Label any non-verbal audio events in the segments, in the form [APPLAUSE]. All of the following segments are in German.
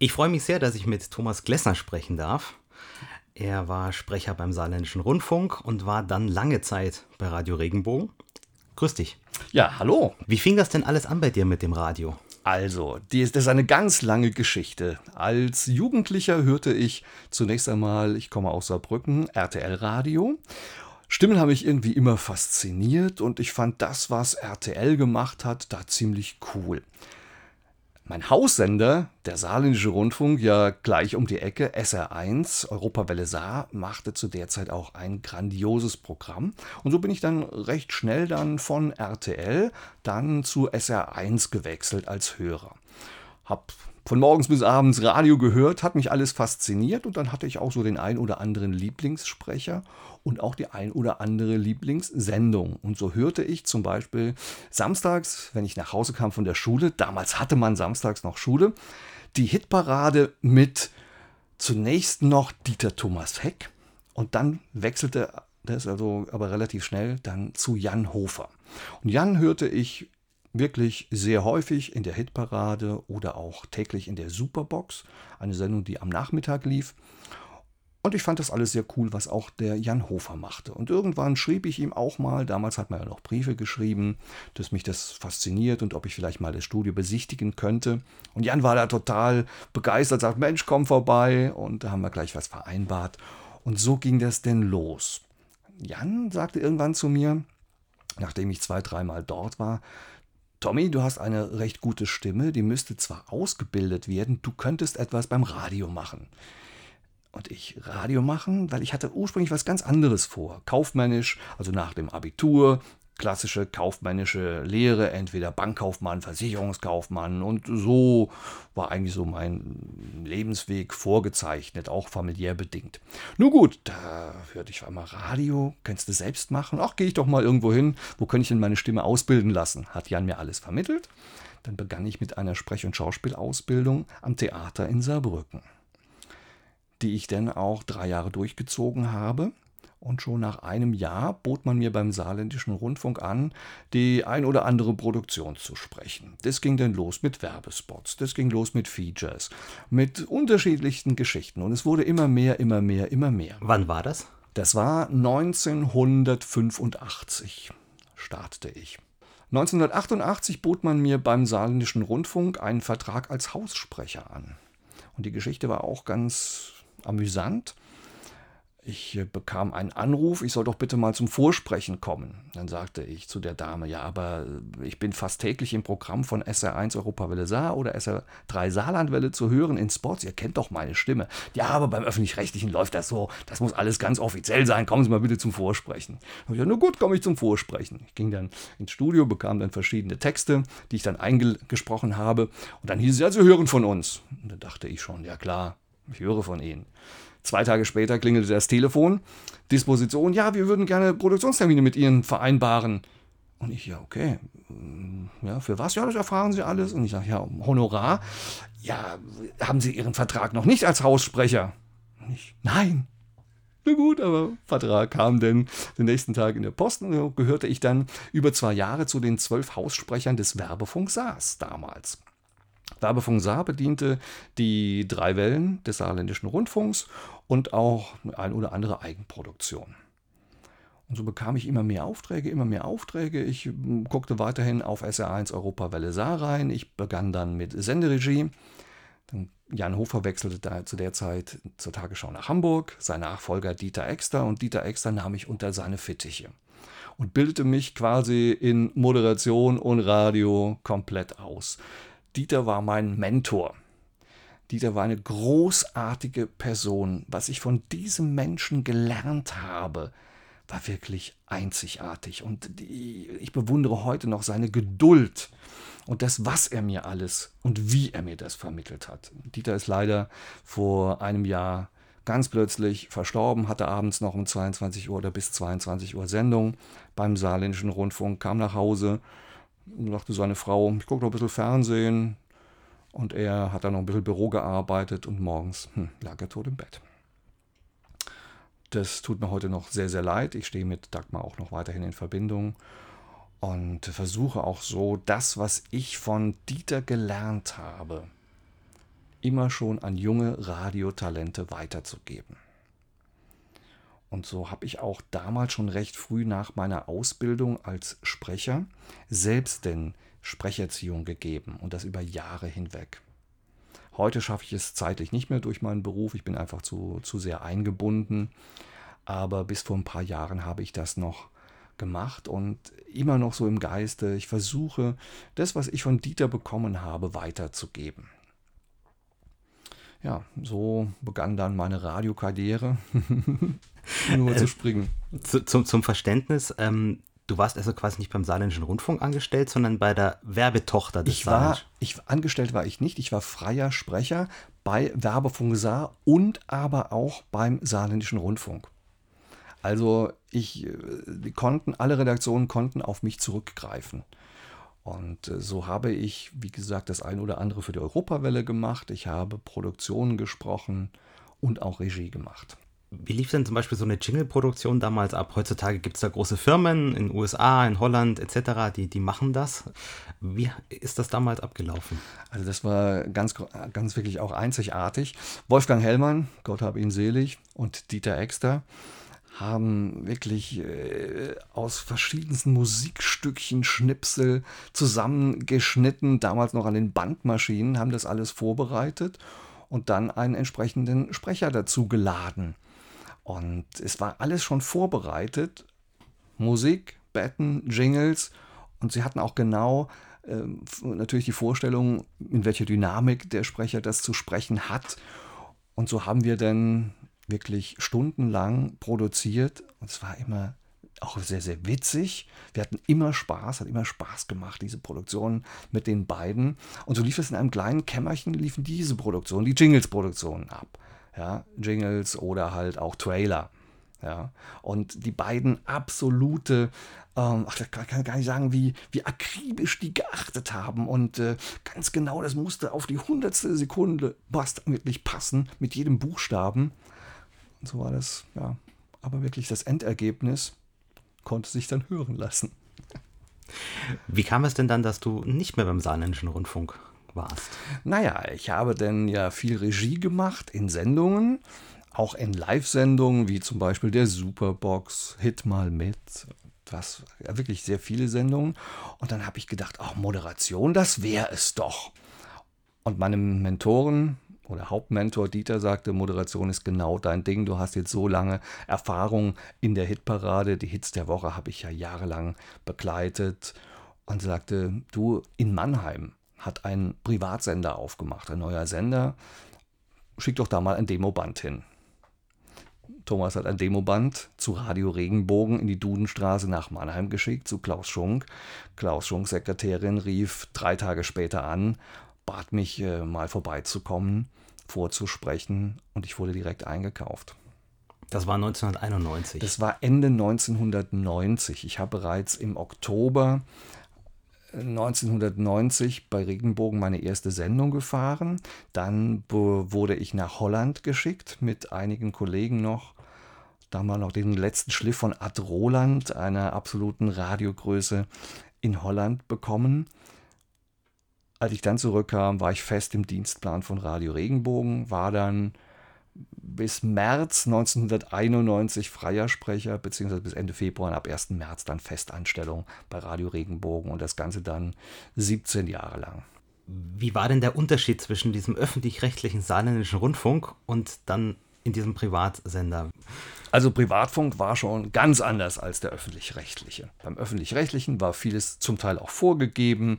Ich freue mich sehr, dass ich mit Thomas Glessner sprechen darf. Er war Sprecher beim Saarländischen Rundfunk und war dann lange Zeit bei Radio Regenbogen. Grüß dich. Ja, hallo. Wie fing das denn alles an bei dir mit dem Radio? Also, das ist eine ganz lange Geschichte. Als Jugendlicher hörte ich zunächst einmal, ich komme aus Saarbrücken, RTL-Radio. Stimmen haben mich irgendwie immer fasziniert und ich fand das, was RTL gemacht hat, da ziemlich cool. Mein Haussender, der Saarländische Rundfunk, ja gleich um die Ecke, SR1, Europawelle Saar, machte zu der Zeit auch ein grandioses Programm. Und so bin ich dann recht schnell dann von RTL dann zu SR1 gewechselt als Hörer. Hab von morgens bis abends Radio gehört, hat mich alles fasziniert und dann hatte ich auch so den ein oder anderen Lieblingssprecher und auch die ein oder andere Lieblingssendung. Und so hörte ich zum Beispiel samstags, wenn ich nach Hause kam von der Schule, damals hatte man samstags noch Schule, die Hitparade mit zunächst noch Dieter Thomas Heck und dann wechselte das also aber relativ schnell dann zu Jan Hofer. Und Jan hörte ich wirklich sehr häufig in der Hitparade oder auch täglich in der Superbox, eine Sendung, die am Nachmittag lief. Und ich fand das alles sehr cool, was auch der Jan Hofer machte. Und irgendwann schrieb ich ihm auch mal, damals hat man ja noch Briefe geschrieben, dass mich das fasziniert und ob ich vielleicht mal das Studio besichtigen könnte. Und Jan war da total begeistert, sagt, Mensch, komm vorbei. Und da haben wir gleich was vereinbart. Und so ging das denn los. Jan sagte irgendwann zu mir, nachdem ich zwei, dreimal dort war, Tommy, du hast eine recht gute Stimme, die müsste zwar ausgebildet werden, du könntest etwas beim Radio machen. Und ich Radio machen, weil ich hatte ursprünglich was ganz anderes vor. Kaufmännisch, also nach dem Abitur, klassische kaufmännische Lehre, entweder Bankkaufmann, Versicherungskaufmann und so war eigentlich so mein Lebensweg vorgezeichnet, auch familiär bedingt. Nun gut, da hörte ich einmal Radio, kannst du selbst machen? Ach, gehe ich doch mal irgendwo hin, wo kann ich denn meine Stimme ausbilden lassen? Hat Jan mir alles vermittelt. Dann begann ich mit einer Sprech- und Schauspielausbildung am Theater in Saarbrücken, die ich dann auch drei Jahre durchgezogen habe und schon nach einem Jahr bot man mir beim Saarländischen Rundfunk an, die ein oder andere Produktion zu sprechen. Das ging dann los mit Werbespots, das ging los mit Features, mit unterschiedlichsten Geschichten und es wurde immer mehr, immer mehr, immer mehr. Wann war das? Das war 1985, startete ich. 1988 bot man mir beim Saarländischen Rundfunk einen Vertrag als Haussprecher an. Und die Geschichte war auch ganz amüsant. Ich äh, bekam einen Anruf, ich soll doch bitte mal zum Vorsprechen kommen. Dann sagte ich zu der Dame, ja, aber äh, ich bin fast täglich im Programm von SR1 Europawelle Saar oder SR3 Saarlandwelle zu hören in Spots. Ihr kennt doch meine Stimme. Ja, aber beim Öffentlich-Rechtlichen läuft das so. Das muss alles ganz offiziell sein. Kommen Sie mal bitte zum Vorsprechen. Ich, ja, nur gut, komme ich zum Vorsprechen. Ich ging dann ins Studio, bekam dann verschiedene Texte, die ich dann eingesprochen habe. Und dann hieß es, ja, Sie hören von uns. Und da dachte ich schon, ja klar, ich höre von Ihnen. Zwei Tage später klingelte das Telefon. Disposition, ja, wir würden gerne Produktionstermine mit Ihnen vereinbaren. Und ich, ja, okay. Ja, für was? Ja, das erfahren Sie alles. Und ich sage, ja, Honorar. Ja, haben Sie Ihren Vertrag noch nicht als Haussprecher? Und ich, nein. Na gut, aber Vertrag kam denn den nächsten Tag in der Post und gehörte ich dann über zwei Jahre zu den zwölf Haussprechern des Werbefunk Saas damals. Werbefunk Saar bediente die drei Wellen des saarländischen Rundfunks und auch ein oder andere Eigenproduktion. Und so bekam ich immer mehr Aufträge, immer mehr Aufträge. Ich hm, guckte weiterhin auf SR1 Europa Welle Saar rein. Ich begann dann mit Senderegie. Jan Hofer wechselte da zu der Zeit zur Tagesschau nach Hamburg, sein Nachfolger Dieter Exter und Dieter Exter nahm mich unter seine Fittiche und bildete mich quasi in Moderation und Radio komplett aus. Dieter war mein Mentor. Dieter war eine großartige Person. Was ich von diesem Menschen gelernt habe, war wirklich einzigartig. Und ich bewundere heute noch seine Geduld und das, was er mir alles und wie er mir das vermittelt hat. Dieter ist leider vor einem Jahr ganz plötzlich verstorben, hatte abends noch um 22 Uhr oder bis 22 Uhr Sendung beim Saarländischen Rundfunk, kam nach Hause, sagte seine Frau, ich gucke noch ein bisschen Fernsehen. Und er hat dann noch ein bisschen Büro gearbeitet und morgens hm, lag er tot im Bett. Das tut mir heute noch sehr, sehr leid. Ich stehe mit Dagmar auch noch weiterhin in Verbindung und versuche auch so das, was ich von Dieter gelernt habe, immer schon an junge Radiotalente weiterzugeben. Und so habe ich auch damals schon recht früh nach meiner Ausbildung als Sprecher selbst denn Sprecherziehung gegeben und das über Jahre hinweg. Heute schaffe ich es zeitlich nicht mehr durch meinen Beruf, ich bin einfach zu, zu sehr eingebunden, aber bis vor ein paar Jahren habe ich das noch gemacht und immer noch so im Geiste. Ich versuche, das, was ich von Dieter bekommen habe, weiterzugeben. Ja, so begann dann meine Radiokarriere. [LAUGHS] Nur zu springen. Zu, zum, zum Verständnis, ähm, du warst also quasi nicht beim Saarländischen Rundfunk angestellt, sondern bei der Werbetochter des ich war, ich Angestellt war ich nicht, ich war freier Sprecher bei Werbefunk Saar und aber auch beim Saarländischen Rundfunk. Also ich, äh, die konnten, alle Redaktionen konnten auf mich zurückgreifen. Und äh, so habe ich, wie gesagt, das ein oder andere für die Europawelle gemacht. Ich habe Produktionen gesprochen und auch Regie gemacht. Wie lief denn zum Beispiel so eine Jingle-Produktion damals ab? Heutzutage gibt es da große Firmen in den USA, in Holland etc., die, die machen das. Wie ist das damals abgelaufen? Also das war ganz, ganz wirklich auch einzigartig. Wolfgang Hellmann, Gott hab ihn selig, und Dieter Exter haben wirklich äh, aus verschiedensten Musikstückchen Schnipsel zusammengeschnitten, damals noch an den Bandmaschinen, haben das alles vorbereitet und dann einen entsprechenden Sprecher dazu geladen. Und es war alles schon vorbereitet. Musik, Betten, Jingles. Und sie hatten auch genau äh, natürlich die Vorstellung, in welcher Dynamik der Sprecher das zu sprechen hat. Und so haben wir dann wirklich stundenlang produziert und es war immer auch sehr, sehr witzig. Wir hatten immer Spaß, hat immer Spaß gemacht, diese Produktion mit den beiden. Und so lief es in einem kleinen Kämmerchen, liefen diese Produktionen, die Jingles-Produktionen ab. Ja, Jingles oder halt auch Trailer. Ja, und die beiden absolute, ähm, ach, das kann gar nicht sagen, wie, wie akribisch die geachtet haben und äh, ganz genau, das musste auf die hundertstel Sekunde wirklich passen mit jedem Buchstaben. Und so war das, ja. Aber wirklich das Endergebnis konnte sich dann hören lassen. Wie kam es denn dann, dass du nicht mehr beim Saarländischen Rundfunk warst? Naja, ich habe denn ja viel Regie gemacht in Sendungen, auch in Live-Sendungen, wie zum Beispiel der Superbox, Hit mal mit, was, ja, wirklich sehr viele Sendungen. Und dann habe ich gedacht, ach, Moderation, das wäre es doch. Und meine Mentoren, oder Hauptmentor Dieter sagte, Moderation ist genau dein Ding. Du hast jetzt so lange Erfahrung in der Hitparade. Die Hits der Woche habe ich ja jahrelang begleitet. Und sagte, du, in Mannheim hat ein Privatsender aufgemacht, ein neuer Sender. Schick doch da mal ein Demoband hin. Thomas hat ein Demoband zu Radio Regenbogen in die Dudenstraße nach Mannheim geschickt, zu Klaus Schunk. Klaus Schunk, Sekretärin, rief drei Tage später an, bat mich äh, mal vorbeizukommen vorzusprechen und ich wurde direkt eingekauft. Das war 1991. Das war Ende 1990. Ich habe bereits im Oktober 1990 äh, bei Regenbogen meine erste Sendung gefahren. Dann wurde ich nach Holland geschickt mit einigen Kollegen noch. Da haben wir noch den letzten Schliff von Ad Roland, einer absoluten Radiogröße in Holland bekommen. Als ich dann zurückkam, war ich fest im Dienstplan von Radio Regenbogen, war dann bis März 1991 freier Sprecher, beziehungsweise bis Ende Februar und ab 1. März dann Festanstellung bei Radio Regenbogen und das Ganze dann 17 Jahre lang. Wie war denn der Unterschied zwischen diesem öffentlich-rechtlichen saarländischen Rundfunk und dann in diesem Privatsender? Also Privatfunk war schon ganz anders als der öffentlich-rechtliche. Beim öffentlich-rechtlichen war vieles zum Teil auch vorgegeben.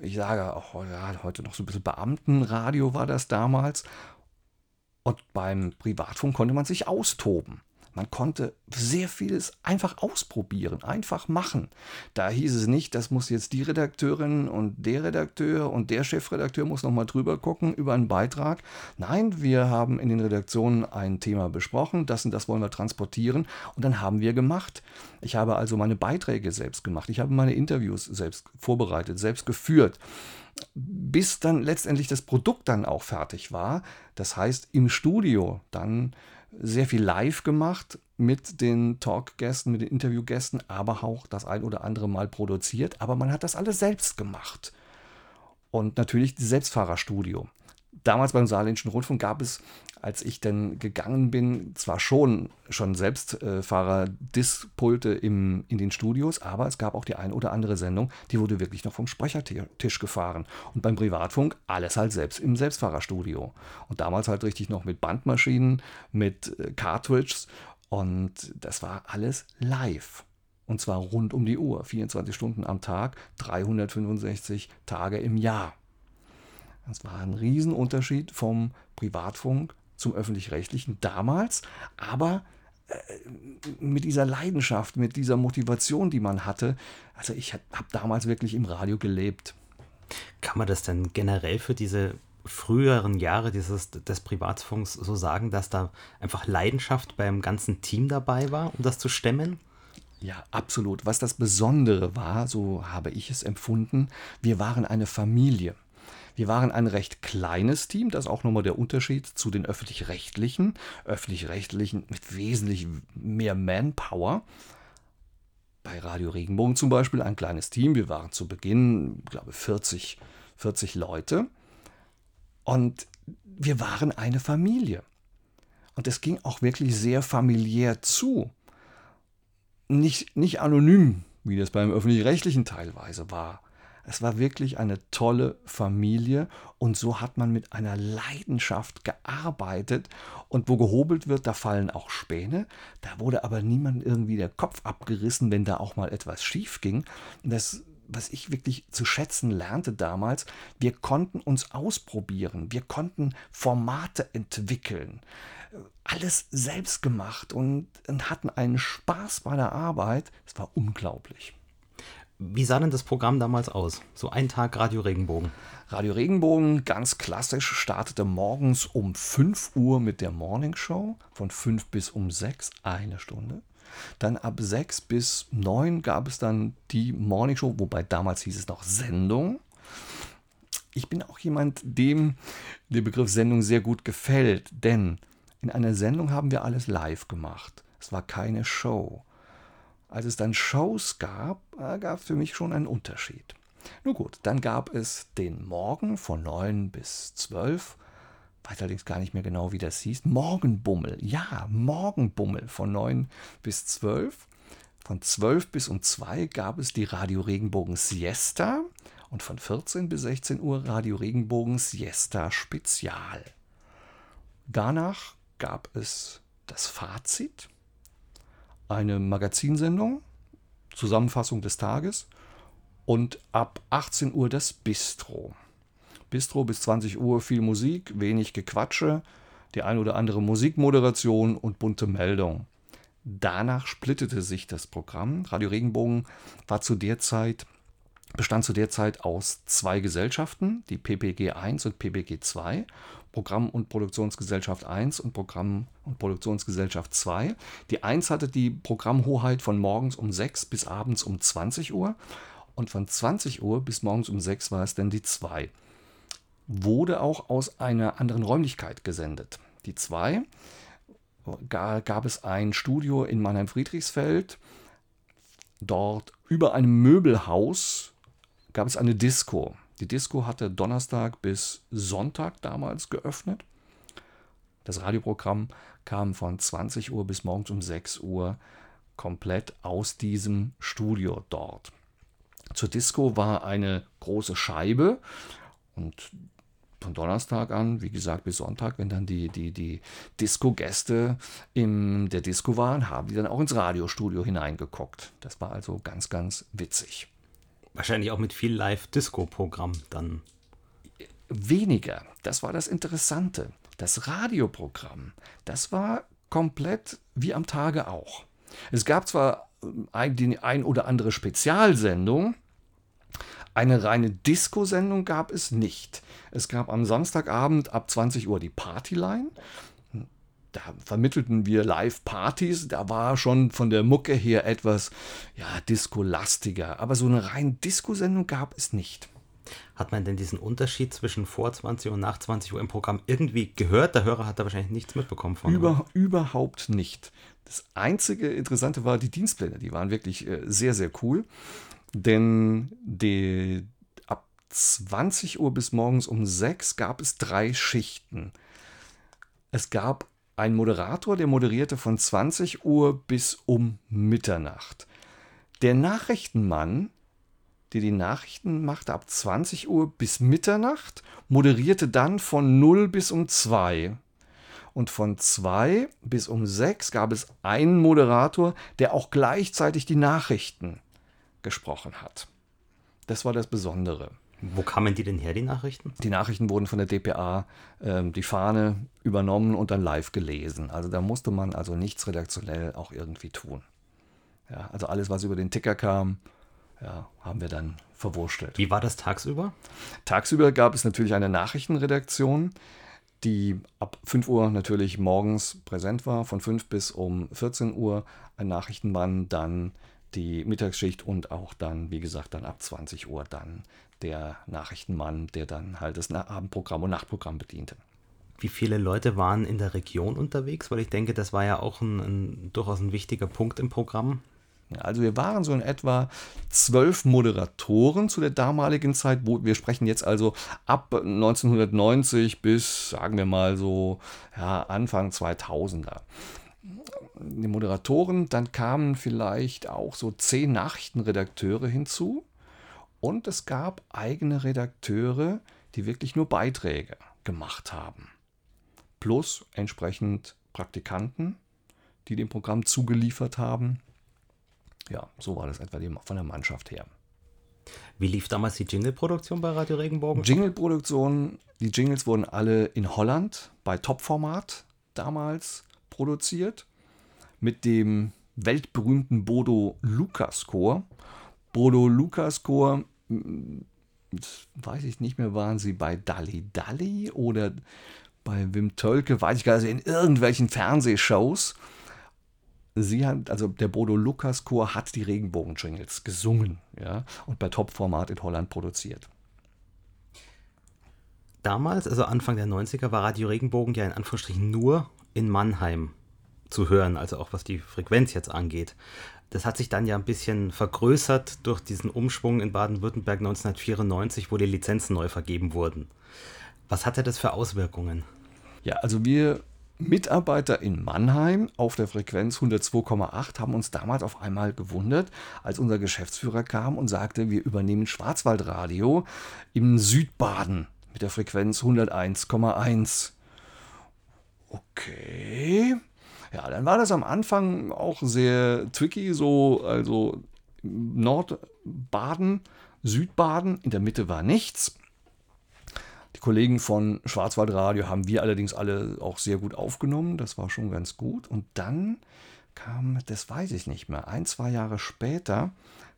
Ich sage auch ja, heute noch so ein bisschen Beamtenradio war das damals. Und beim Privatfunk konnte man sich austoben. Man konnte sehr vieles einfach ausprobieren, einfach machen. Da hieß es nicht, das muss jetzt die Redakteurin und der Redakteur und der Chefredakteur muss nochmal drüber gucken über einen Beitrag. Nein, wir haben in den Redaktionen ein Thema besprochen, das und das wollen wir transportieren und dann haben wir gemacht. Ich habe also meine Beiträge selbst gemacht, ich habe meine Interviews selbst vorbereitet, selbst geführt bis dann letztendlich das Produkt dann auch fertig war. Das heißt, im Studio dann sehr viel live gemacht mit den Talkgästen, mit den Interviewgästen, aber auch das ein oder andere Mal produziert. Aber man hat das alles selbst gemacht. Und natürlich das Selbstfahrerstudio. damals beim Saarländischen Rundfunk gab es, als ich dann gegangen bin, zwar schon, schon Selbstfahrer-Dispulte in den Studios, aber es gab auch die ein oder andere Sendung, die wurde wirklich noch vom Sprechertisch gefahren. Und beim Privatfunk alles halt selbst im Selbstfahrerstudio. Und damals halt richtig noch mit Bandmaschinen, mit äh, Cartridges und das war alles live. Und zwar rund um die Uhr, 24 Stunden am Tag, 365 Tage im Jahr. Das war ein Riesenunterschied vom Privatfunk zum öffentlich-rechtlichen damals, aber äh, mit dieser Leidenschaft, mit dieser Motivation, die man hatte. Also ich habe damals wirklich im Radio gelebt. Kann man das denn generell für diese früheren Jahre dieses, des Privatfunks so sagen, dass da einfach Leidenschaft beim ganzen Team dabei war, um das zu stemmen? Ja, absolut. Was das Besondere war, so habe ich es empfunden, wir waren eine Familie. Wir waren ein recht kleines Team, das ist auch nochmal der Unterschied zu den öffentlich-rechtlichen. Öffentlich-rechtlichen mit wesentlich mehr Manpower. Bei Radio Regenbogen zum Beispiel ein kleines Team. Wir waren zu Beginn, glaube ich, 40, 40 Leute. Und wir waren eine Familie. Und es ging auch wirklich sehr familiär zu. Nicht, nicht anonym, wie das beim öffentlich-rechtlichen teilweise war. Es war wirklich eine tolle Familie und so hat man mit einer Leidenschaft gearbeitet. Und wo gehobelt wird, da fallen auch Späne. Da wurde aber niemand irgendwie der Kopf abgerissen, wenn da auch mal etwas schief ging. Das was ich wirklich zu schätzen lernte damals, wir konnten uns ausprobieren, wir konnten Formate entwickeln, alles selbst gemacht und, und hatten einen Spaß bei der Arbeit. Es war unglaublich. Wie sah denn das Programm damals aus? So ein Tag Radio Regenbogen. Radio Regenbogen, ganz klassisch, startete morgens um 5 Uhr mit der Morning Show, von 5 bis um 6, eine Stunde. Dann ab 6 bis 9 gab es dann die Morning Show, wobei damals hieß es noch Sendung. Ich bin auch jemand, dem der Begriff Sendung sehr gut gefällt, denn in einer Sendung haben wir alles live gemacht. Es war keine Show. Als es dann Shows gab, gab es für mich schon einen Unterschied. Nun gut, dann gab es den Morgen von 9 bis 12. Weiß allerdings gar nicht mehr genau, wie das hieß. Morgenbummel. Ja, Morgenbummel von 9 bis 12. Von 12 bis um 2 gab es die Radio Regenbogen Siesta und von 14 bis 16 Uhr Radio Regenbogen Siesta Spezial. Danach gab es das Fazit eine Magazinsendung, Zusammenfassung des Tages und ab 18 Uhr das Bistro. Bistro bis 20 Uhr viel Musik, wenig Gequatsche, die ein oder andere Musikmoderation und bunte Meldung. Danach splittete sich das Programm. Radio Regenbogen war zu der Zeit, bestand zu der Zeit aus zwei Gesellschaften, die PPG 1 und PPG 2. Programm- und Produktionsgesellschaft 1 und Programm- und Produktionsgesellschaft 2. Die 1 hatte die Programmhoheit von morgens um 6 bis abends um 20 Uhr und von 20 Uhr bis morgens um 6 war es dann die 2. Wurde auch aus einer anderen Räumlichkeit gesendet. Die 2 gab es ein Studio in Mannheim-Friedrichsfeld. Dort über einem Möbelhaus gab es eine Disco. Die Disco hatte Donnerstag bis Sonntag damals geöffnet. Das Radioprogramm kam von 20 Uhr bis morgens um 6 Uhr komplett aus diesem Studio dort. Zur Disco war eine große Scheibe und von Donnerstag an, wie gesagt, bis Sonntag, wenn dann die, die, die Disco-Gäste in der Disco waren, haben die dann auch ins Radiostudio hineingeguckt. Das war also ganz, ganz witzig. Wahrscheinlich auch mit viel Live-Disco-Programm dann. Weniger. Das war das Interessante. Das Radioprogramm, das war komplett wie am Tage auch. Es gab zwar ein, die ein oder andere Spezialsendung, eine reine Disco-Sendung gab es nicht. Es gab am Samstagabend ab 20 Uhr die Partyline da vermittelten wir Live-Partys. Da war schon von der Mucke her etwas, ja, Disco-lastiger. Aber so eine rein Disco-Sendung gab es nicht. Hat man denn diesen Unterschied zwischen vor 20 und nach 20 Uhr im Programm irgendwie gehört? Der Hörer hat da wahrscheinlich nichts mitbekommen von. Über, überhaupt nicht. Das einzige Interessante war die Dienstpläne. Die waren wirklich äh, sehr, sehr cool. Denn die, ab 20 Uhr bis morgens um 6 gab es drei Schichten. Es gab einen Moderator, der moderierte von 20 Uhr bis um Mitternacht. Der Nachrichtenmann, der die Nachrichten machte ab 20 Uhr bis Mitternacht, moderierte dann von 0 bis um 2. Und von 2 bis um 6 gab es einen Moderator, der auch gleichzeitig die Nachrichten gesprochen hat. Das war das Besondere. Wo kamen die denn her, die Nachrichten? Die Nachrichten wurden von der DPA, äh, die Fahne übernommen und dann live gelesen. Also da musste man also nichts redaktionell auch irgendwie tun. Ja, also alles, was über den Ticker kam, ja, haben wir dann verwurstelt. Wie war das tagsüber? Tagsüber gab es natürlich eine Nachrichtenredaktion, die ab 5 Uhr natürlich morgens präsent war, von 5 bis um 14 Uhr ein Nachrichtenmann, dann die Mittagsschicht und auch dann, wie gesagt, dann ab 20 Uhr dann der Nachrichtenmann, der dann halt das Abendprogramm und Nachtprogramm bediente. Wie viele Leute waren in der Region unterwegs? Weil ich denke, das war ja auch ein, ein durchaus ein wichtiger Punkt im Programm. Also wir waren so in etwa zwölf Moderatoren zu der damaligen Zeit, wo wir sprechen jetzt also ab 1990 bis, sagen wir mal so, ja, Anfang 2000er. Die Moderatoren, dann kamen vielleicht auch so zehn Nachrichtenredakteure hinzu. Und es gab eigene Redakteure, die wirklich nur Beiträge gemacht haben. Plus entsprechend Praktikanten, die dem Programm zugeliefert haben. Ja, so war das etwa von der Mannschaft her. Wie lief damals die Jingle-Produktion bei Radio Regenbogen? Jingle-Produktion, die Jingles wurden alle in Holland bei Topformat damals produziert mit dem weltberühmten Bodo Lukas Chor. Bodo Lukas Chor weiß ich nicht mehr, waren sie bei Dalli Dalli oder bei Wim Tölke, weiß ich gar nicht, in irgendwelchen Fernsehshows. Sie hat, also der Bodo Lukas Chor hat die Regenbogen-Jingles gesungen, ja, und bei Top-Format in Holland produziert. Damals, also Anfang der 90er, war Radio Regenbogen ja in Anführungsstrichen nur in Mannheim zu hören, also auch was die Frequenz jetzt angeht. Das hat sich dann ja ein bisschen vergrößert durch diesen Umschwung in Baden-Württemberg 1994, wo die Lizenzen neu vergeben wurden. Was hatte das für Auswirkungen? Ja, also wir Mitarbeiter in Mannheim auf der Frequenz 102,8 haben uns damals auf einmal gewundert, als unser Geschäftsführer kam und sagte, wir übernehmen Schwarzwaldradio im Südbaden mit der Frequenz 101,1. Okay. Ja, dann war das am Anfang auch sehr tricky, so, also Nordbaden, Südbaden, in der Mitte war nichts. Die Kollegen von Schwarzwaldradio haben wir allerdings alle auch sehr gut aufgenommen, das war schon ganz gut. Und dann kam, das weiß ich nicht mehr, ein, zwei Jahre später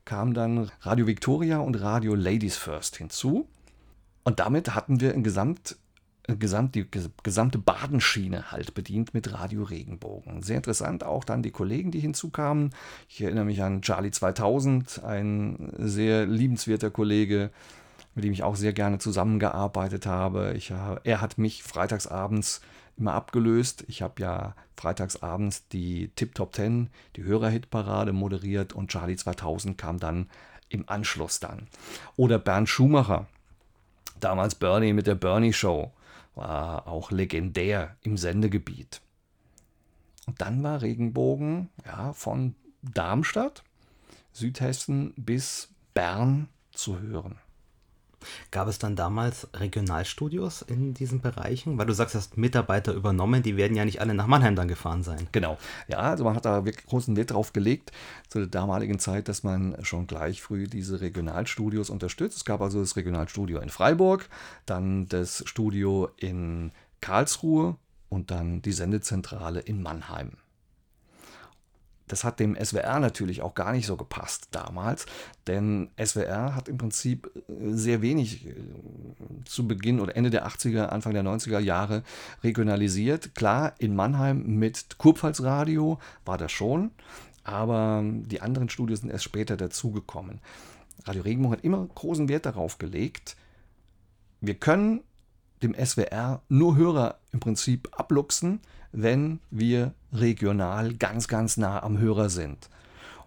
kam dann Radio Victoria und Radio Ladies First hinzu. Und damit hatten wir ein Gesamt gesamt, die gesamte Badenschiene halt bedient mit Radio Regenbogen. Sehr interessant auch dann die Kollegen, die hinzukamen. Ich erinnere mich an Charlie 2000, ein sehr liebenswerter Kollege, mit dem ich auch sehr gerne zusammengearbeitet habe. Ich, er hat mich freitagsabends immer abgelöst. Ich habe ja freitagsabends die Tip Top 10, die Hörerhitparade moderiert und Charlie 2000 kam dann im Anschluss dann. Oder Bernd Schumacher, damals Bernie mit der Bernie Show war auch legendär im Sendegebiet. Und dann war Regenbogen ja, von Darmstadt, Südhessen bis Bern zu hören. Gab es dann damals Regionalstudios in diesen Bereichen? Weil du sagst, du hast Mitarbeiter übernommen, die werden ja nicht alle nach Mannheim dann gefahren sein. Genau. Ja, also man hat da wirklich großen Wert drauf gelegt, zu der damaligen Zeit, dass man schon gleich früh diese Regionalstudios unterstützt. Es gab also das Regionalstudio in Freiburg, dann das Studio in Karlsruhe und dann die Sendezentrale in Mannheim das hat dem SWR natürlich auch gar nicht so gepasst damals, denn SWR hat im Prinzip äh, sehr wenig äh, zu Beginn oder Ende der 80er, Anfang der 90er Jahre regionalisiert. Klar, in Mannheim mit Kurpfalzradio war das schon, aber die anderen Studios sind erst später dazugekommen. Radio Regenbogen hat immer großen Wert darauf gelegt, wir können dem SWR nur Hörer im Prinzip abluchsen, wenn wir regional ganz, ganz nah am Hörer sind.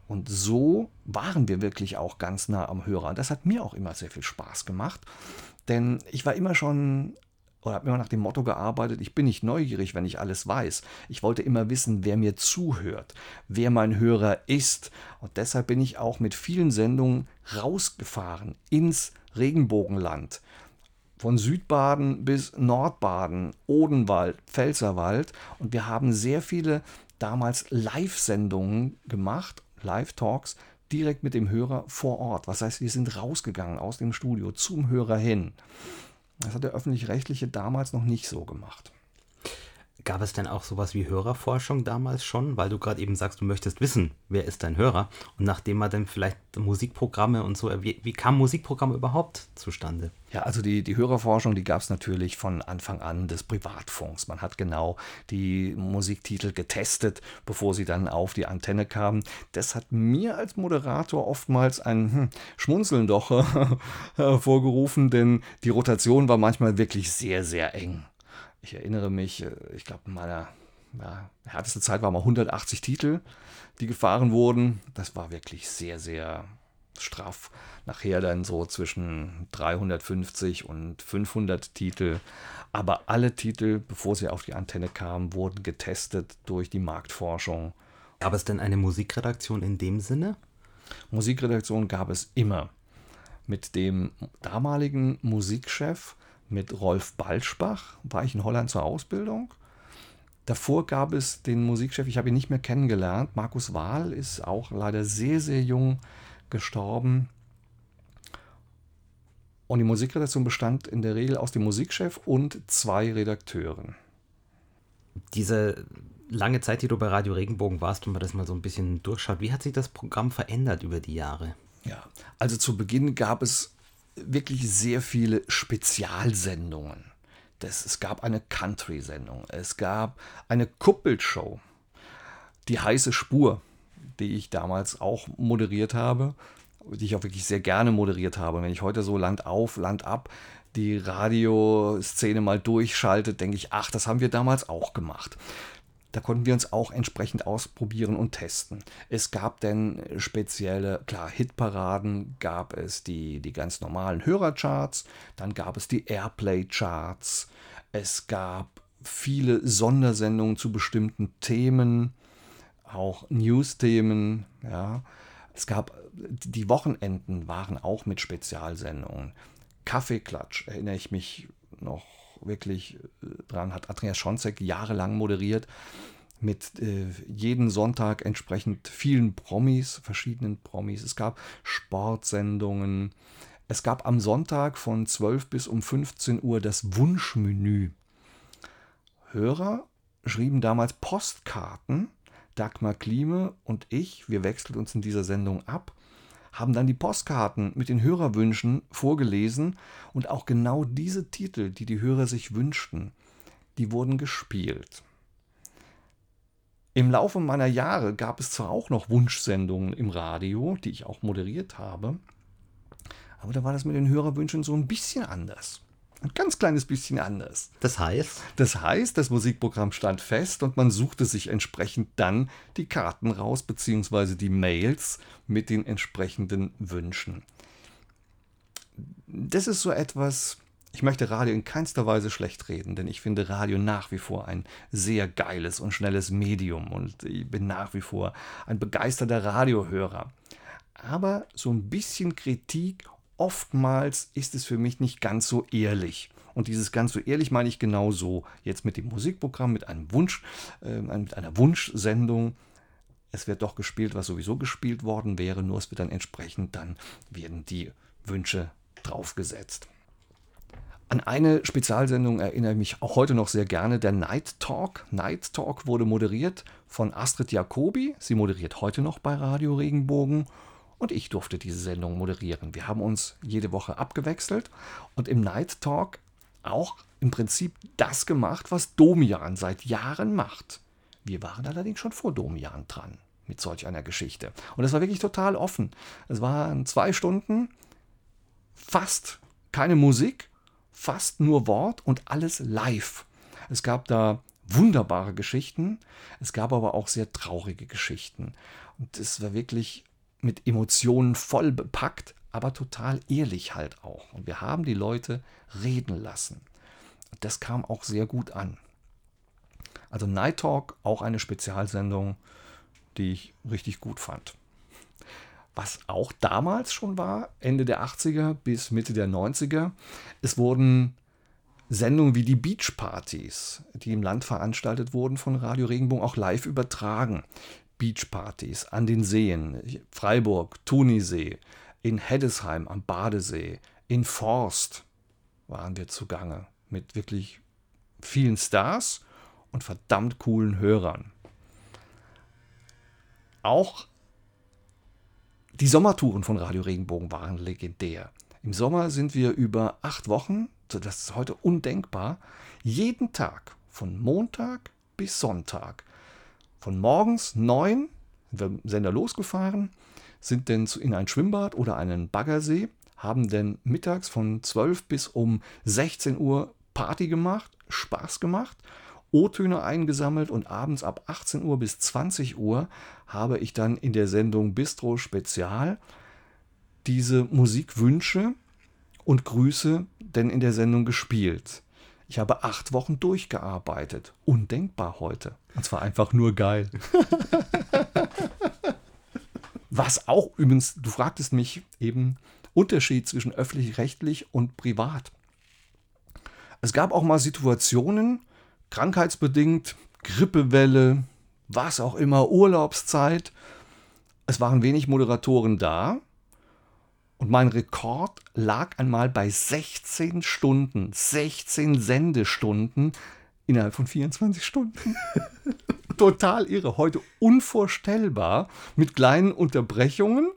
Und so waren wir wirklich auch ganz nah am Hörer. Das hat mir auch immer sehr viel Spaß gemacht. Denn ich war immer schon oder habe immer nach dem Motto gearbeitet, ich bin nicht neugierig, wenn ich alles weiß. Ich wollte immer wissen, wer mir zuhört, wer mein Hörer ist. Und deshalb bin ich auch mit vielen Sendungen rausgefahren ins Regenbogenland. Von Südbaden bis Nordbaden, Odenwald, Pfälzerwald. Und wir haben sehr viele damals Live-Sendungen gemacht, Live-Talks, direkt mit dem Hörer vor Ort. Was heißt, wir sind rausgegangen aus dem Studio zum Hörer hin. Das hat der öffentlich-rechtliche damals noch nicht so gemacht. Gab es denn auch sowas wie Hörerforschung damals schon? Weil du gerade eben sagst, du möchtest wissen, wer ist dein Hörer? Und nachdem man dann vielleicht Musikprogramme und so, wie, wie kam Musikprogramm überhaupt zustande? Ja, also die, die Hörerforschung, die gab es natürlich von Anfang an des Privatfunks. Man hat genau die Musiktitel getestet, bevor sie dann auf die Antenne kamen. Das hat mir als Moderator oftmals ein hm, Schmunzeln doch [LAUGHS] hervorgerufen, denn die Rotation war manchmal wirklich sehr, sehr eng. Ich erinnere mich, äh, ich glaube, in meiner ja, härteste Zeit waren mal 180 Titel, die gefahren wurden. Das war wirklich sehr, sehr straff. Nachher dann so zwischen 350 und 500 Titel. Aber alle Titel, bevor sie auf die Antenne kamen, wurden getestet durch die Marktforschung. Gab es denn eine Musikredaktion in dem Sinne? Musikredaktion gab es immer. Mit dem damaligen Musikchef mit Rolf Balschbach war ich in Holland zur Ausbildung. Davor gab es den Musikchef, ich habe ihn nicht mehr kennengelernt. Markus Wahl ist auch leider sehr, sehr jung gestorben. Und die Musikredaktion bestand in der Regel aus dem Musikchef und zwei Redakteuren. Diese lange Zeit, die du bei Radio Regenbogen warst und man das mal so ein bisschen durchschaut, wie hat sich das Programm verändert über die Jahre? Ja, also zu Beginn gab es wirklich sehr viele Spezialsendungen. Das, es gab eine Country-Sendung, es gab eine Kuppelshow, die heiße Spur, die ich damals auch moderiert habe, die ich auch wirklich sehr gerne moderiert habe. Wenn ich heute so Land auf, Land ab die Radioszene mal durchschaltet, denke ich, ach, das haben wir damals auch gemacht. Da konnten wir uns auch entsprechend ausprobieren und testen. Es gab denn spezielle, klar, Hitparaden, gab es die, die ganz normalen Hörercharts, dann gab es die Airplay-Charts, es gab viele Sondersendungen zu bestimmten Themen, auch News-Themen, ja. Es gab, die Wochenenden waren auch mit Spezialsendungen. Kaffeeklatsch, erinnere ich mich noch wirklich äh, dran, hat Andreas Schonzek jahrelang moderiert mit äh, jeden Sonntag entsprechend vielen Promis, verschiedenen Promis. Es gab Sportsendungen. Es gab am Sonntag von 12 bis um 15 Uhr das Wunschmenü. Hörer schrieben damals Postkarten. Dagmar Klime und ich, wir wechselten uns in dieser Sendung ab haben dann die Postkarten mit den Hörerwünschen vorgelesen und auch genau diese Titel, die die Hörer sich wünschten, die wurden gespielt. Im Laufe meiner Jahre gab es zwar auch noch Wunschsendungen im Radio, die ich auch moderiert habe, aber da war das mit den Hörerwünschen so ein bisschen anders. Ein ganz kleines bisschen anders. Das heißt? Das heißt, das Musikprogramm stand fest und man suchte sich entsprechend dann die Karten raus, beziehungsweise die Mails mit den entsprechenden Wünschen. Das ist so etwas, ich möchte Radio in keinster Weise schlecht reden, denn ich finde Radio nach wie vor ein sehr geiles und schnelles Medium und ich bin nach wie vor ein begeisterter Radiohörer. Aber so ein bisschen Kritik oftmals ist es für mich nicht ganz so ehrlich. Und dieses ganz so ehrlich meine ich genau so. Jetzt mit dem Musikprogramm, mit einem Wunsch, äh, mit einer Wunschsendung. Es wird doch gespielt, was sowieso gespielt worden wäre, nur es wird dann entsprechend, dann werden die Wünsche draufgesetzt. An eine Spezialsendung erinnere ich mich auch heute noch sehr gerne, der Night Talk. Night Talk wurde moderiert von Astrid Jacobi. Sie moderiert heute noch bei Radio Regenbogen und ich durfte diese Sendung moderieren. Wir haben uns jede Woche abgewechselt und im Night Talk auch im Prinzip das gemacht, was Domian seit Jahren macht. Wir waren allerdings schon vor Domian dran mit solch einer Geschichte. Und es war wirklich total offen. Es waren zwei Stunden, fast keine Musik, fast nur Wort und alles live. Es gab da wunderbare Geschichten. Es gab aber auch sehr traurige Geschichten. Und es war wirklich mit Emotionen voll bepackt, aber total ehrlich halt auch. Und wir haben die Leute reden lassen. Das kam auch sehr gut an. Also Night Talk, auch eine Spezialsendung, die ich richtig gut fand. Was auch damals schon war, Ende der 80er bis Mitte der 90er, es wurden Sendungen wie die Beachpartys, die im Land veranstaltet wurden von Radio Regenbogen, auch live übertragen. Beachpartys an den Seen, Freiburg, Tunisee, in Heddesheim am Badesee, in Forst waren wir zugange mit wirklich vielen Stars und verdammt coolen Hörern. Auch die Sommertouren von Radio Regenbogen waren legendär. Im Sommer sind wir über acht Wochen, das ist heute undenkbar, jeden Tag von Montag bis Sonntag, von morgens neun sind wir im Sender losgefahren, sind dann in ein Schwimmbad oder einen Baggersee, haben dann mittags von 12 bis um 16 Uhr Party gemacht, Spaß gemacht O-Töne eingesammelt und abends ab 18 Uhr bis 20 Uhr habe ich dann in der Sendung Bistro Spezial diese Musikwünsche und Grüße denn in der Sendung gespielt. Ich habe acht Wochen durchgearbeitet. Undenkbar heute. Und zwar einfach nur geil. [LAUGHS] Was auch übrigens, du fragtest mich eben, Unterschied zwischen öffentlich-rechtlich und privat. Es gab auch mal Situationen, krankheitsbedingt, Grippewelle, was auch immer, Urlaubszeit. Es waren wenig Moderatoren da. Und mein Rekord lag einmal bei 16 Stunden, 16 Sendestunden innerhalb von 24 Stunden. [LAUGHS] Total irre, heute unvorstellbar, mit kleinen Unterbrechungen.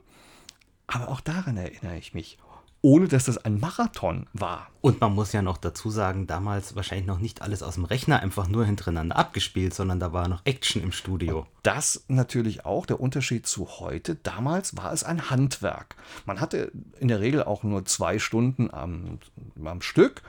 Aber auch daran erinnere ich mich ohne dass das ein Marathon war. Und man muss ja noch dazu sagen, damals wahrscheinlich noch nicht alles aus dem Rechner einfach nur hintereinander abgespielt, sondern da war noch Action im Studio. Das natürlich auch der Unterschied zu heute. Damals war es ein Handwerk. Man hatte in der Regel auch nur zwei Stunden am, am Stück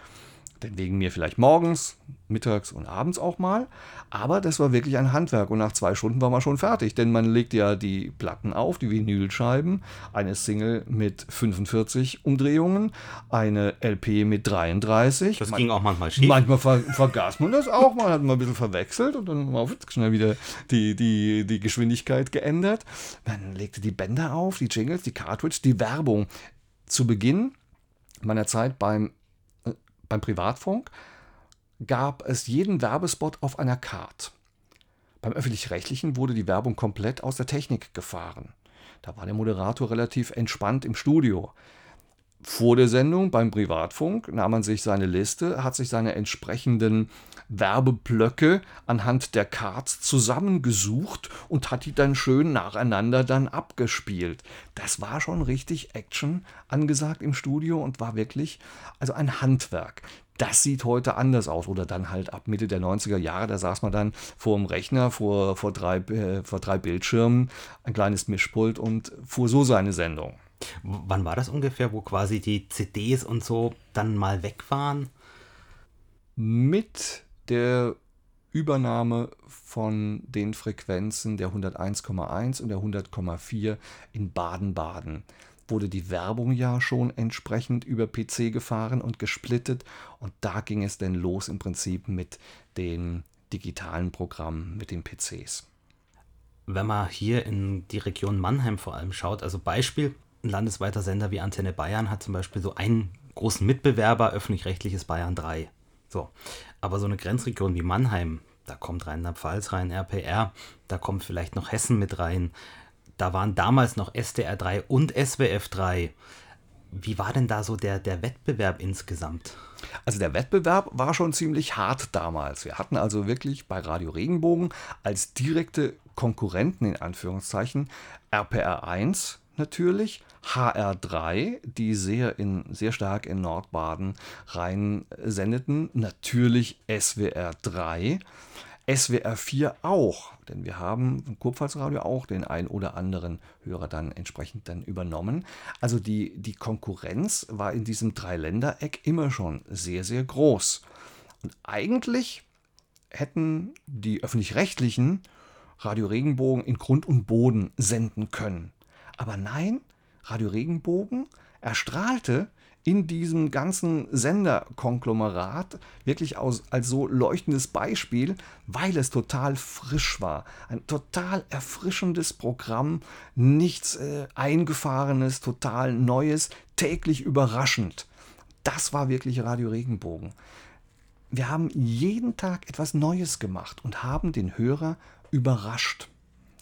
wegen mir vielleicht morgens, mittags und abends auch mal. Aber das war wirklich ein Handwerk und nach zwei Stunden war man schon fertig, denn man legt ja die Platten auf, die Vinylscheiben, eine Single mit 45 Umdrehungen, eine LP mit 33. Das man, ging auch manchmal schief. Manchmal ver vergaß man das auch, man hat mal ein bisschen verwechselt und dann war schnell wieder die, die, die Geschwindigkeit geändert. Man legte die Bänder auf, die Jingles, die Cartridge, die Werbung. Zu Beginn meiner Zeit beim beim Privatfunk gab es jeden Werbespot auf einer Card. Beim öffentlich-rechtlichen wurde die Werbung komplett aus der Technik gefahren. Da war der Moderator relativ entspannt im Studio. Vor der Sendung beim Privatfunk nahm man sich seine Liste, hat sich seine entsprechenden Werbeblöcke anhand der Cards zusammengesucht und hat die dann schön nacheinander dann abgespielt. Das war schon richtig Action angesagt im Studio und war wirklich also ein Handwerk. Das sieht heute anders aus. Oder dann halt ab Mitte der 90er Jahre, da saß man dann vor dem Rechner, vor, vor, drei, äh, vor drei Bildschirmen, ein kleines Mischpult und fuhr so seine Sendung. Wann war das ungefähr, wo quasi die CDs und so dann mal weg waren? Mit der Übernahme von den Frequenzen der 101,1 und der 100,4 in Baden-Baden wurde die Werbung ja schon entsprechend über PC gefahren und gesplittet und da ging es dann los im Prinzip mit den digitalen Programmen, mit den PCs. Wenn man hier in die Region Mannheim vor allem schaut, also Beispiel, ein landesweiter Sender wie Antenne Bayern hat zum Beispiel so einen großen Mitbewerber, öffentlich-rechtliches Bayern 3. So. Aber so eine Grenzregion wie Mannheim, da kommt Rheinland-Pfalz rein, RPR, da kommt vielleicht noch Hessen mit rein. Da waren damals noch SDR 3 und SWF 3. Wie war denn da so der, der Wettbewerb insgesamt? Also der Wettbewerb war schon ziemlich hart damals. Wir hatten also wirklich bei Radio Regenbogen als direkte Konkurrenten in Anführungszeichen RPR 1, natürlich, HR3, die sehr, in, sehr stark in Nordbaden rein sendeten, natürlich SWR 3, SWR 4 auch, denn wir haben im Kurpfalzradio auch den ein oder anderen Hörer dann entsprechend dann übernommen. Also die, die Konkurrenz war in diesem Dreiländereck immer schon sehr, sehr groß. Und eigentlich hätten die öffentlich-rechtlichen Radio Regenbogen in Grund und Boden senden können. Aber nein, Radio Regenbogen erstrahlte in diesem ganzen Senderkonglomerat wirklich aus, als so leuchtendes Beispiel, weil es total frisch war. Ein total erfrischendes Programm, nichts äh, Eingefahrenes, total Neues, täglich überraschend. Das war wirklich Radio Regenbogen. Wir haben jeden Tag etwas Neues gemacht und haben den Hörer überrascht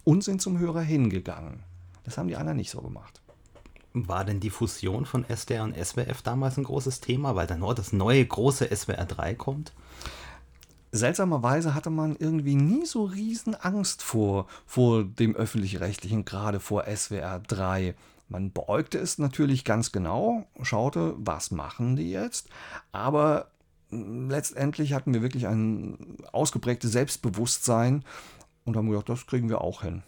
und sind zum Hörer hingegangen. Das haben die anderen nicht so gemacht. War denn die Fusion von SDR und SWF damals ein großes Thema, weil dann nur das neue große SWR 3 kommt? Seltsamerweise hatte man irgendwie nie so riesen Angst vor, vor dem öffentlich-rechtlichen, gerade vor SWR 3. Man beäugte es natürlich ganz genau, schaute, was machen die jetzt, aber letztendlich hatten wir wirklich ein ausgeprägtes Selbstbewusstsein und haben gedacht, das kriegen wir auch hin.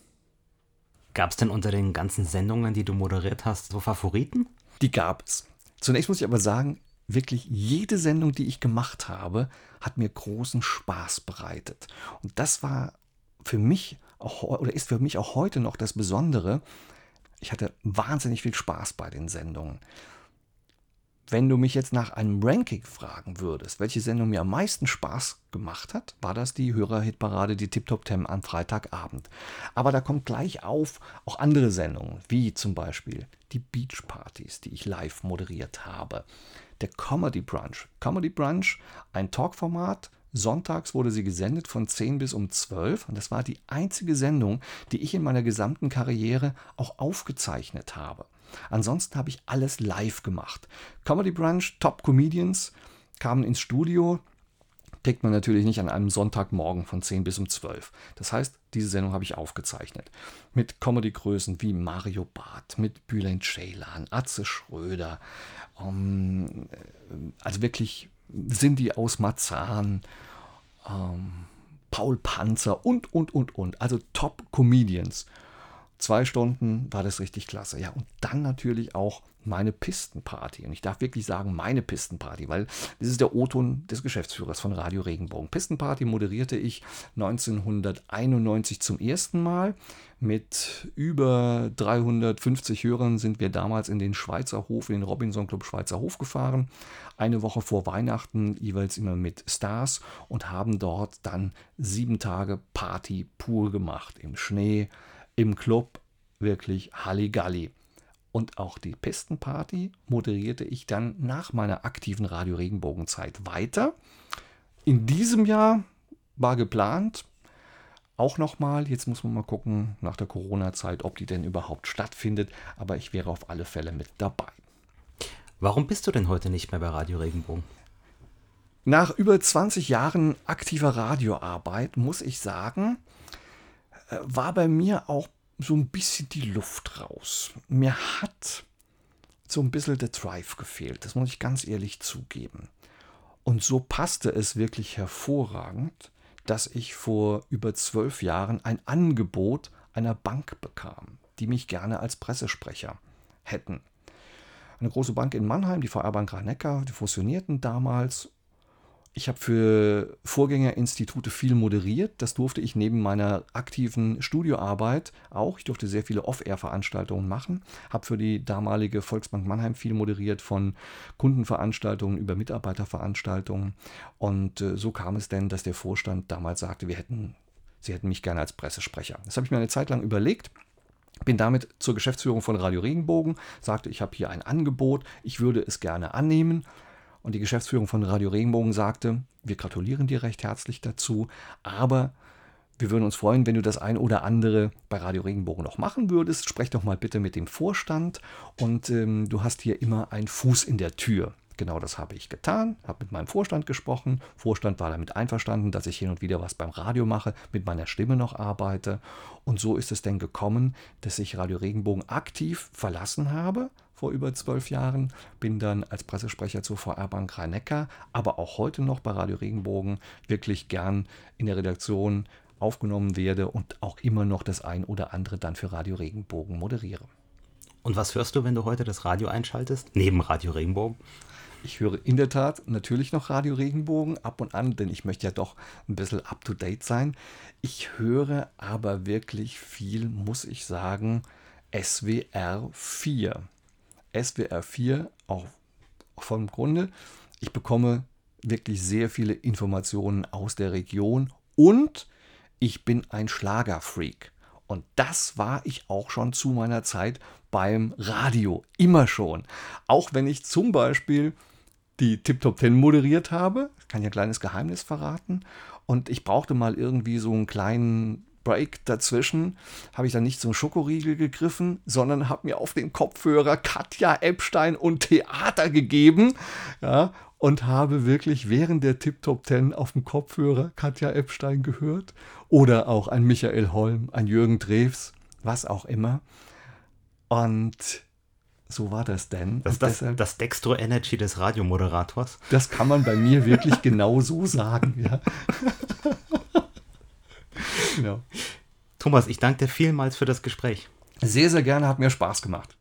Gab es denn unter den ganzen Sendungen, die du moderiert hast, so Favoriten? Die gab es. Zunächst muss ich aber sagen, wirklich jede Sendung, die ich gemacht habe, hat mir großen Spaß bereitet. Und das war für mich auch, oder ist für mich auch heute noch das Besondere. Ich hatte wahnsinnig viel Spaß bei den Sendungen. Wenn du mich jetzt nach einem Ranking fragen würdest, welche Sendung mir am meisten Spaß gemacht hat, war das die Hörerhitparade, die Tip Top 10 am Freitagabend. Aber da kommt gleich auf auch andere Sendungen, wie zum Beispiel die Beach Partys, die ich live moderiert habe. Der Comedy Brunch. Comedy Brunch, ein Talkformat. Sonntags wurde sie gesendet von 10 bis um 12 und das war die einzige Sendung, die ich in meiner gesamten Karriere auch aufgezeichnet habe. Ansonsten habe ich alles live gemacht. Comedy Brunch, Top Comedians kamen ins Studio. Kriegt man natürlich nicht an einem Sonntagmorgen von 10 bis um 12. Das heißt, diese Sendung habe ich aufgezeichnet. Mit Comedy-Größen wie Mario Barth, mit Bülent Ceylan, Atze Schröder, um, ähm, also wirklich Cindy aus Marzahn, um, Paul Panzer und, und, und, und. Also Top-Comedians. Zwei Stunden war das richtig klasse. Ja, und dann natürlich auch meine Pistenparty. Und ich darf wirklich sagen, meine Pistenparty, weil das ist der O-Ton des Geschäftsführers von Radio Regenbogen. Pistenparty moderierte ich 1991 zum ersten Mal. Mit über 350 Hörern sind wir damals in den Schweizer Hof, in den Robinson Club Schweizer Hof gefahren. Eine Woche vor Weihnachten jeweils immer mit Stars und haben dort dann sieben Tage Party pur gemacht. Im Schnee, im Club wirklich Halligalli. Und auch die Pistenparty moderierte ich dann nach meiner aktiven Radio Regenbogenzeit weiter. In diesem Jahr war geplant, auch nochmal, jetzt muss man mal gucken nach der Corona-Zeit, ob die denn überhaupt stattfindet, aber ich wäre auf alle Fälle mit dabei. Warum bist du denn heute nicht mehr bei Radio Regenbogen? Nach über 20 Jahren aktiver Radioarbeit muss ich sagen, war bei mir auch so ein bisschen die Luft raus. Mir hat so ein bisschen der Drive gefehlt, das muss ich ganz ehrlich zugeben. Und so passte es wirklich hervorragend, dass ich vor über zwölf Jahren ein Angebot einer Bank bekam, die mich gerne als Pressesprecher hätten. Eine große Bank in Mannheim, die VR Bank Rhein-Neckar, die fusionierten damals ich habe für Vorgängerinstitute viel moderiert. Das durfte ich neben meiner aktiven Studioarbeit auch. Ich durfte sehr viele Off-Air-Veranstaltungen machen. Habe für die damalige Volksbank Mannheim viel moderiert, von Kundenveranstaltungen über Mitarbeiterveranstaltungen. Und äh, so kam es denn, dass der Vorstand damals sagte, wir hätten, sie hätten mich gerne als Pressesprecher. Das habe ich mir eine Zeit lang überlegt. Bin damit zur Geschäftsführung von Radio Regenbogen, sagte, ich habe hier ein Angebot, ich würde es gerne annehmen und die Geschäftsführung von Radio Regenbogen sagte, wir gratulieren dir recht herzlich dazu, aber wir würden uns freuen, wenn du das ein oder andere bei Radio Regenbogen noch machen würdest. Sprech doch mal bitte mit dem Vorstand und ähm, du hast hier immer einen Fuß in der Tür. Genau das habe ich getan, habe mit meinem Vorstand gesprochen. Vorstand war damit einverstanden, dass ich hin und wieder was beim Radio mache, mit meiner Stimme noch arbeite. Und so ist es denn gekommen, dass ich Radio Regenbogen aktiv verlassen habe vor über zwölf Jahren, bin dann als Pressesprecher zur VR Bank Rhein-Neckar, aber auch heute noch bei Radio Regenbogen wirklich gern in der Redaktion aufgenommen werde und auch immer noch das ein oder andere dann für Radio Regenbogen moderiere. Und was hörst du, wenn du heute das Radio einschaltest? Neben Radio Regenbogen? Ich höre in der Tat natürlich noch Radio Regenbogen ab und an, denn ich möchte ja doch ein bisschen up-to-date sein. Ich höre aber wirklich viel, muss ich sagen, SWR 4. SWR 4 auch vom Grunde. Ich bekomme wirklich sehr viele Informationen aus der Region und ich bin ein Schlagerfreak. Und das war ich auch schon zu meiner Zeit beim Radio. Immer schon. Auch wenn ich zum Beispiel die Tip Top 10 moderiert habe. Ich kann ja ein kleines Geheimnis verraten. Und ich brauchte mal irgendwie so einen kleinen Break dazwischen. Habe ich dann nicht zum Schokoriegel gegriffen, sondern habe mir auf den Kopfhörer Katja Epstein und Theater gegeben. Ja, und habe wirklich während der Tip Top 10 auf dem Kopfhörer Katja Epstein gehört. Oder auch ein Michael Holm, ein Jürgen Drews, was auch immer. Und so war das denn. Das das, das Dextro Energy des Radiomoderators. Das kann man bei mir wirklich genau so sagen, ja. [LAUGHS] genau. Thomas, ich danke dir vielmals für das Gespräch. Sehr, sehr gerne, hat mir Spaß gemacht.